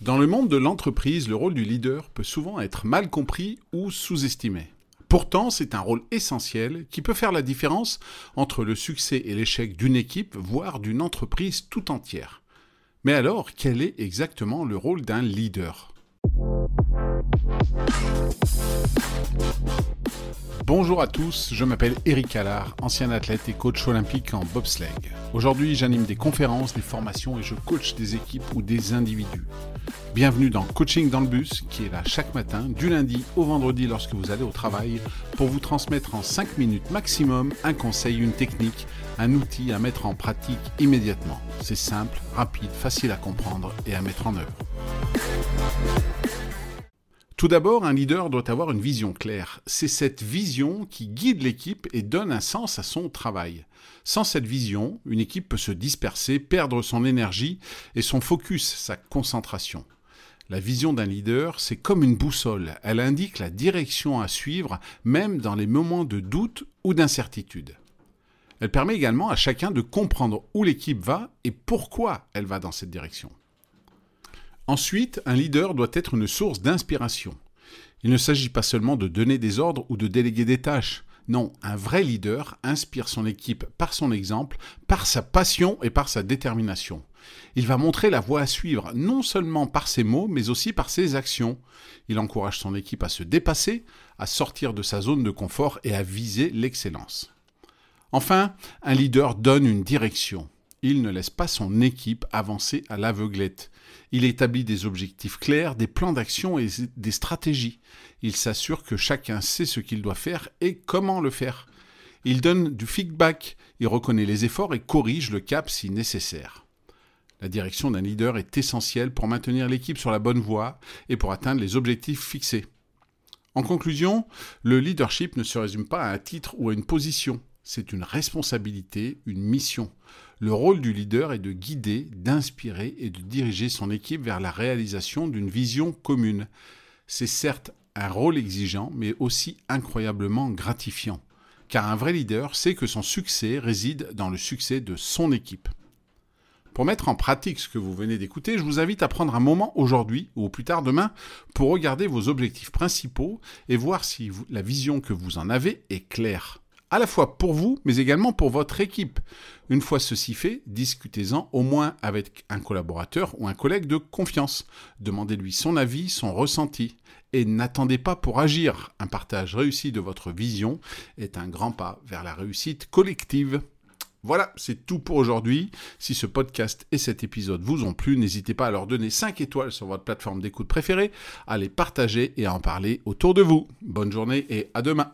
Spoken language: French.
Dans le monde de l'entreprise, le rôle du leader peut souvent être mal compris ou sous-estimé. Pourtant, c'est un rôle essentiel qui peut faire la différence entre le succès et l'échec d'une équipe, voire d'une entreprise tout entière. Mais alors, quel est exactement le rôle d'un leader? Bonjour à tous, je m'appelle Eric Allard, ancien athlète et coach olympique en bobsleigh. Aujourd'hui, j'anime des conférences, des formations et je coach des équipes ou des individus. Bienvenue dans Coaching dans le bus, qui est là chaque matin, du lundi au vendredi lorsque vous allez au travail, pour vous transmettre en 5 minutes maximum un conseil, une technique, un outil à mettre en pratique immédiatement. C'est simple, rapide, facile à comprendre et à mettre en œuvre. Tout d'abord, un leader doit avoir une vision claire. C'est cette vision qui guide l'équipe et donne un sens à son travail. Sans cette vision, une équipe peut se disperser, perdre son énergie et son focus, sa concentration. La vision d'un leader, c'est comme une boussole. Elle indique la direction à suivre, même dans les moments de doute ou d'incertitude. Elle permet également à chacun de comprendre où l'équipe va et pourquoi elle va dans cette direction. Ensuite, un leader doit être une source d'inspiration. Il ne s'agit pas seulement de donner des ordres ou de déléguer des tâches. Non, un vrai leader inspire son équipe par son exemple, par sa passion et par sa détermination. Il va montrer la voie à suivre, non seulement par ses mots, mais aussi par ses actions. Il encourage son équipe à se dépasser, à sortir de sa zone de confort et à viser l'excellence. Enfin, un leader donne une direction il ne laisse pas son équipe avancer à l'aveuglette. Il établit des objectifs clairs, des plans d'action et des stratégies. Il s'assure que chacun sait ce qu'il doit faire et comment le faire. Il donne du feedback, il reconnaît les efforts et corrige le cap si nécessaire. La direction d'un leader est essentielle pour maintenir l'équipe sur la bonne voie et pour atteindre les objectifs fixés. En conclusion, le leadership ne se résume pas à un titre ou à une position c'est une responsabilité, une mission. Le rôle du leader est de guider, d'inspirer et de diriger son équipe vers la réalisation d'une vision commune. C'est certes un rôle exigeant, mais aussi incroyablement gratifiant. Car un vrai leader sait que son succès réside dans le succès de son équipe. Pour mettre en pratique ce que vous venez d'écouter, je vous invite à prendre un moment aujourd'hui ou plus tard demain pour regarder vos objectifs principaux et voir si la vision que vous en avez est claire à la fois pour vous, mais également pour votre équipe. Une fois ceci fait, discutez-en au moins avec un collaborateur ou un collègue de confiance. Demandez-lui son avis, son ressenti. Et n'attendez pas pour agir. Un partage réussi de votre vision est un grand pas vers la réussite collective. Voilà, c'est tout pour aujourd'hui. Si ce podcast et cet épisode vous ont plu, n'hésitez pas à leur donner 5 étoiles sur votre plateforme d'écoute préférée, à les partager et à en parler autour de vous. Bonne journée et à demain.